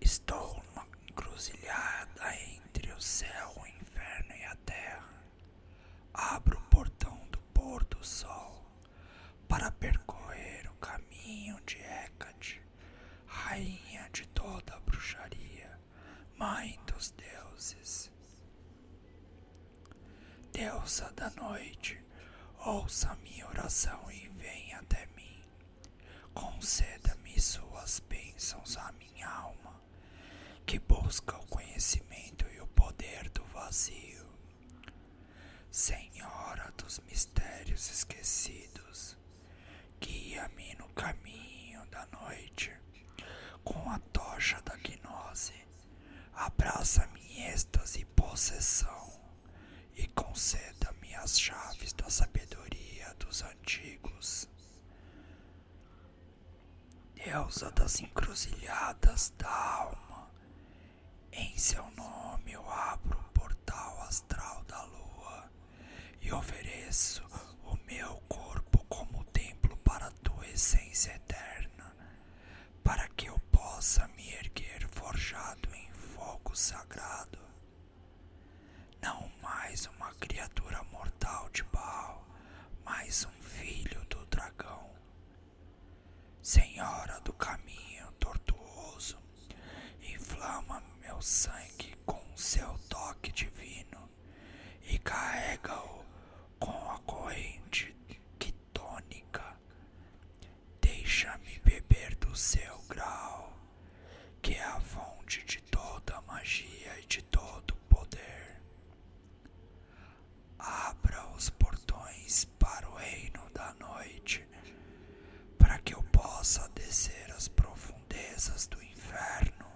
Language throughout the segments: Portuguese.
Estou numa encruzilhada entre o céu, o inferno e a terra. Abro o portão do pôr do sol para percorrer o caminho de Hecate, rainha de toda a bruxaria, mãe dos deuses. Deusa da noite, ouça minha oração e venha até mim. Conceda-me suas bênçãos à minha alma, que busca o conhecimento e o poder do vazio. Senhora dos mistérios esquecidos, guia-me no caminho da noite, com a tocha da gnose, abraça-me em êxtase e possessão e conceda-me as chaves da sabedoria dos antigos. Deusa das encruzilhadas da alma, em seu nome eu abro o portal astral da lua e ofereço o meu corpo como templo para tua essência eterna, para que eu possa me erguer forjado em fogo sagrado não mais uma criatura mortal de Baal, mas um filho do dragão. Senhora do caminho tortuoso, inflama meu sangue com seu toque divino e carrega-o com a corrente quitônica. Deixa-me beber do seu grau, que é a fonte de toda magia e de todo poder. Abra os portões para o reino da noite, para que eu possa descer as profundezas do inferno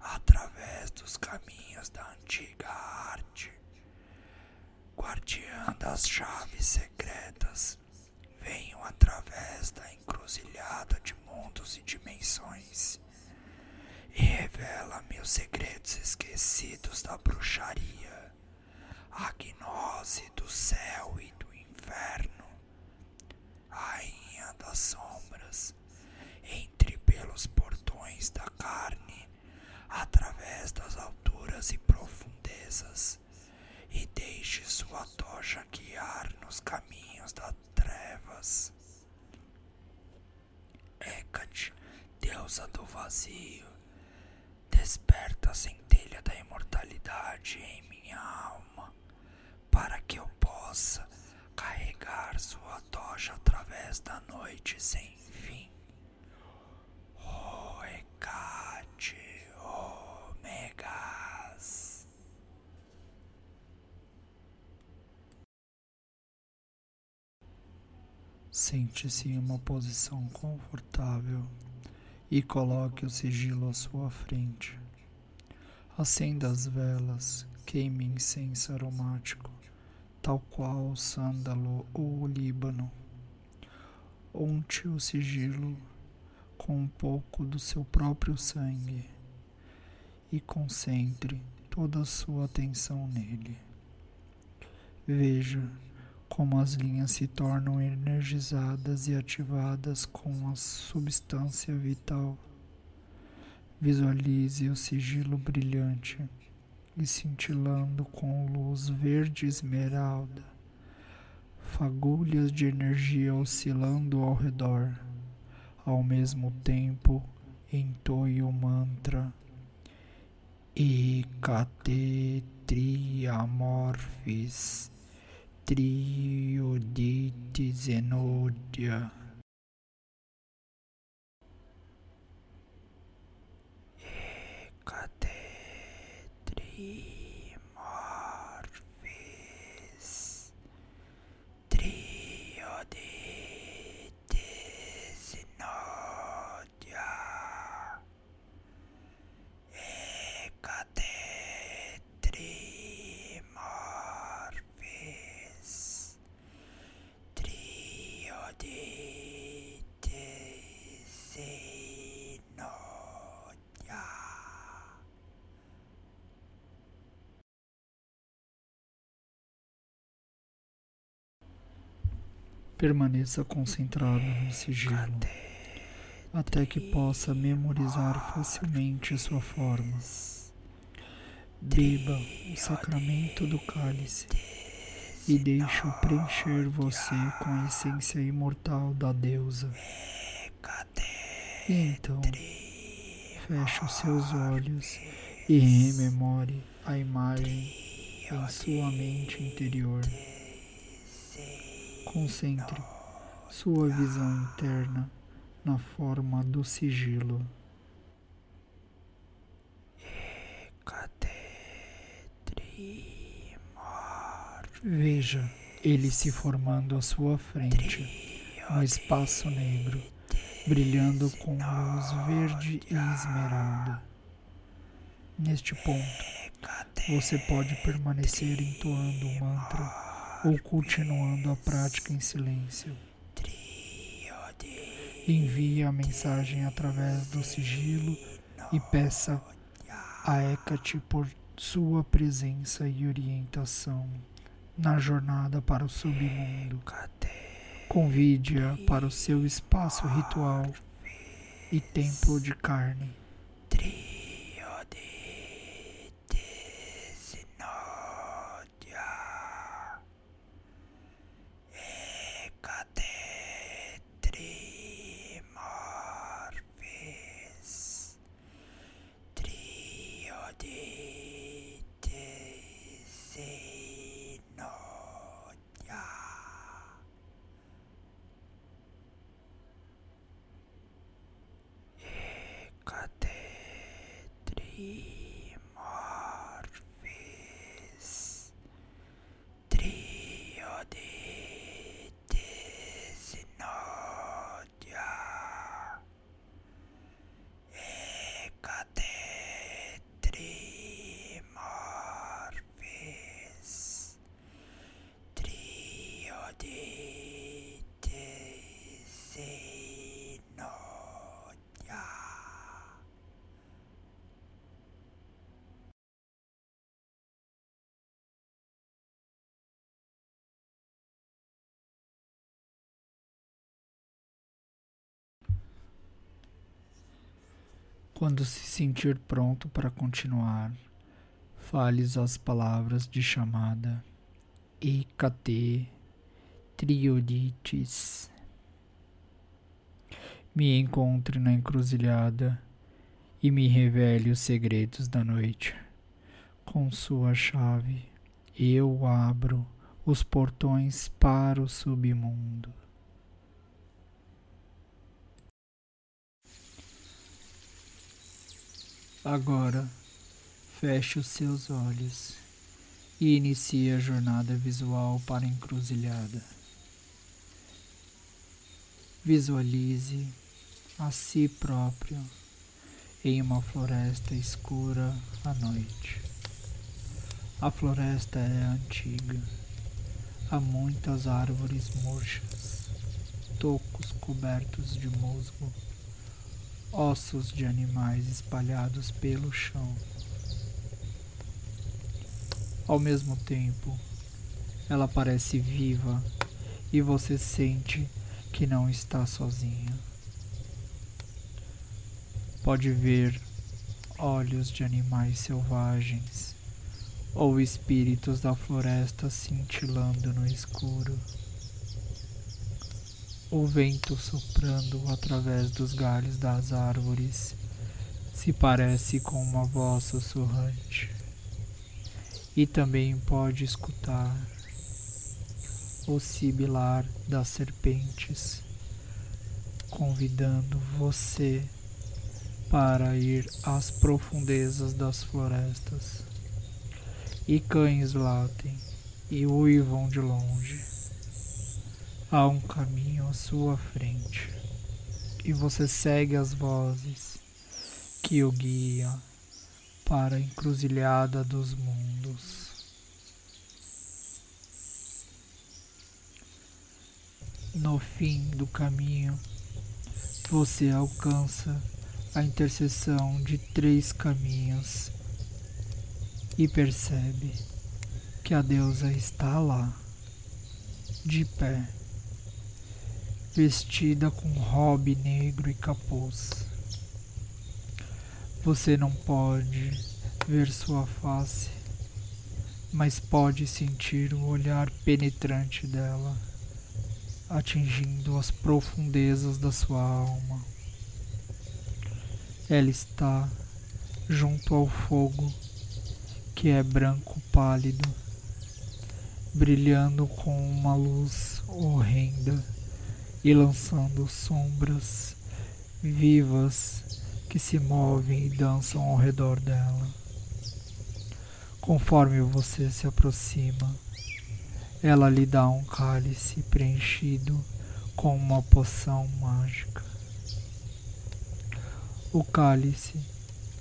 através dos caminhos da antiga arte. Guardiã das chaves secretas, venho através da encruzilhada de mundos e dimensões e revela-me os segredos esquecidos da bruxaria a gnose do céu e do inferno, rainha das sombras, entre pelos portões da carne, através das alturas e profundezas, e deixe sua tocha guiar nos caminhos das trevas. Hecate, deusa do vazio, desperta a centelha da imortalidade em minha alma para que eu possa carregar sua tocha através da noite sem fim. O Hecate Omegas. Sente-se em uma posição confortável e coloque o sigilo à sua frente. Acenda as velas, queime incenso aromático tal qual o sândalo ou o líbano. Unte o sigilo com um pouco do seu próprio sangue e concentre toda a sua atenção nele. Veja como as linhas se tornam energizadas e ativadas com a substância vital. Visualize o sigilo brilhante e cintilando com luz verde esmeralda, fagulhas de energia oscilando ao redor. Ao mesmo tempo, entoie o mantra Ecate Triamorphis Triodite Zenodia. Permaneça concentrado no sigilo. até que possa memorizar facilmente sua forma. Beba o sacramento do cálice e deixe-o preencher você com a essência imortal da deusa. E então, feche os seus olhos e rememore a imagem em sua mente interior. Concentre sua visão interna na forma do sigilo. Veja ele se formando à sua frente no espaço negro, brilhando com luz verde e esmeralda. Neste ponto, você pode permanecer entoando o mantra ou continuando a prática em silêncio. Envie a mensagem através do sigilo e peça a Hecate por sua presença e orientação na jornada para o submundo. Convide-a para o seu espaço ritual e templo de carne. peace. Quando se sentir pronto para continuar, fales as palavras de chamada Ecate Triodites. Me encontre na encruzilhada e me revele os segredos da noite. Com sua chave, eu abro os portões para o submundo. Agora, feche os seus olhos e inicie a jornada visual para a encruzilhada. Visualize a si próprio em uma floresta escura à noite. A floresta é antiga, há muitas árvores murchas, tocos cobertos de musgo ossos de animais espalhados pelo chão. Ao mesmo tempo, ela parece viva e você sente que não está sozinha. Pode ver olhos de animais selvagens ou espíritos da floresta cintilando no escuro o vento soprando através dos galhos das árvores se parece com uma voz sussurrante. E também pode escutar o sibilar das serpentes, convidando você para ir às profundezas das florestas. E cães latem e uivam de longe. Há um caminho à sua frente e você segue as vozes que o guiam para a encruzilhada dos mundos. No fim do caminho, você alcança a interseção de três caminhos e percebe que a deusa está lá, de pé vestida com robe negro e capuz. Você não pode ver sua face, mas pode sentir o olhar penetrante dela, atingindo as profundezas da sua alma. Ela está junto ao fogo, que é branco pálido, brilhando com uma luz horrenda e lançando sombras vivas que se movem e dançam ao redor dela. Conforme você se aproxima, ela lhe dá um cálice preenchido com uma poção mágica. O cálice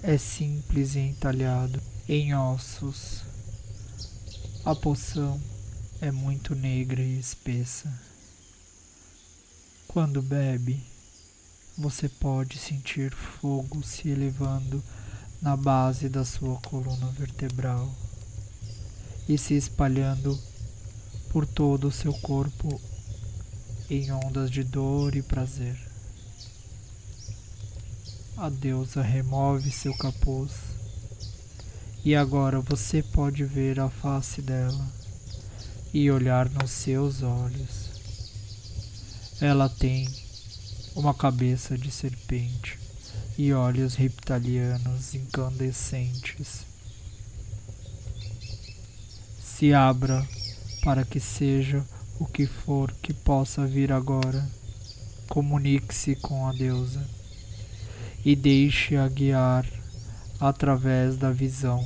é simples e entalhado em ossos. A poção é muito negra e espessa. Quando bebe, você pode sentir fogo se elevando na base da sua coluna vertebral e se espalhando por todo o seu corpo em ondas de dor e prazer. A deusa remove seu capuz e agora você pode ver a face dela e olhar nos seus olhos. Ela tem uma cabeça de serpente e olhos reptilianos incandescentes. Se abra para que seja o que for que possa vir agora. Comunique-se com a deusa e deixe-a guiar através da visão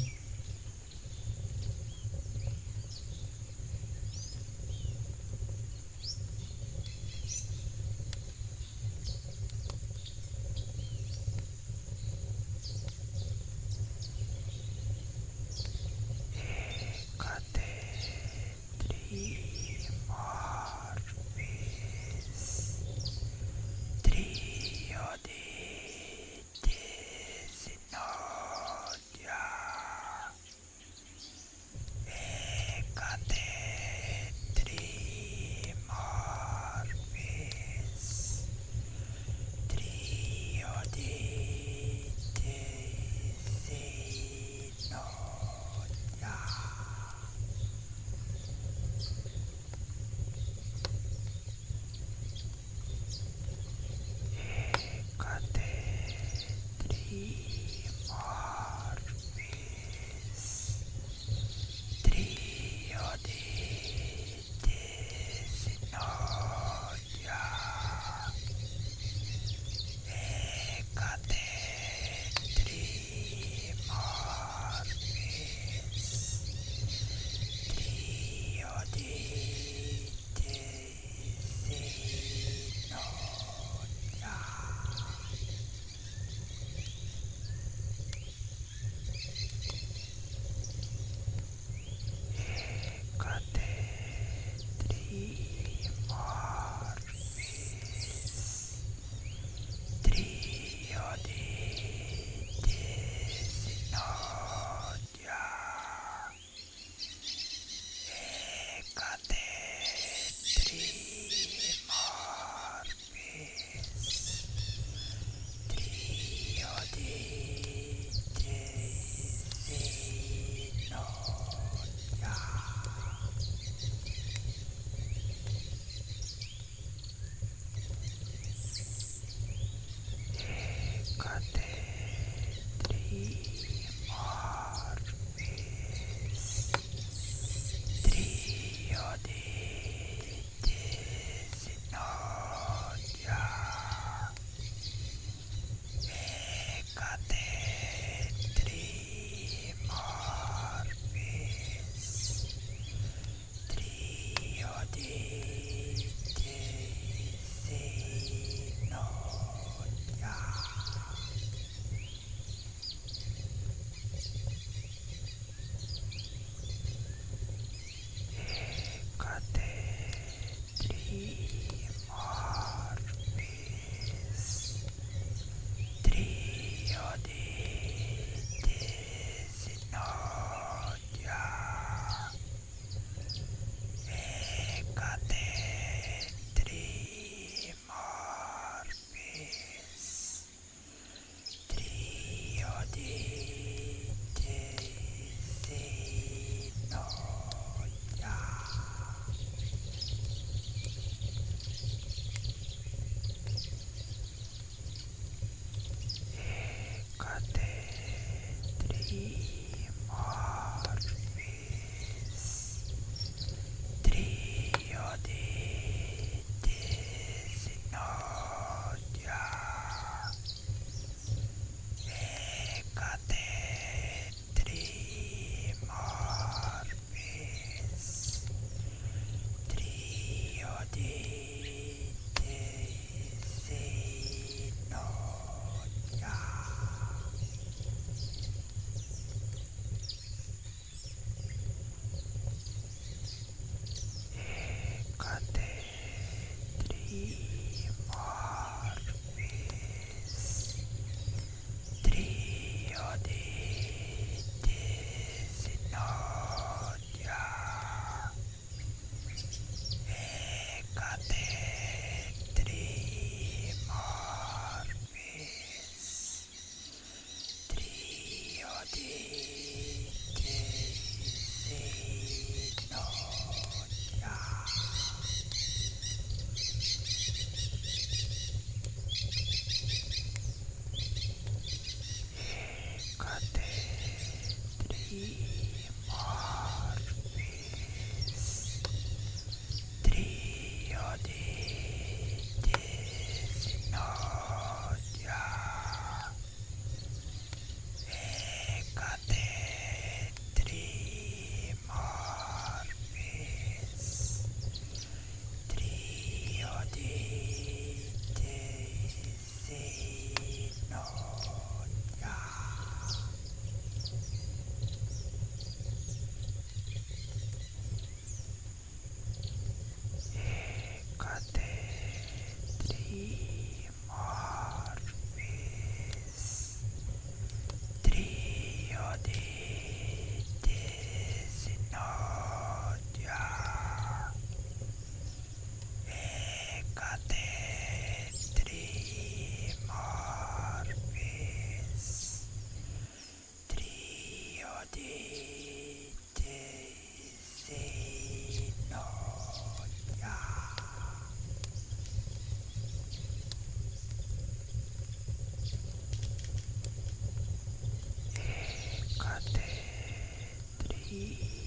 you.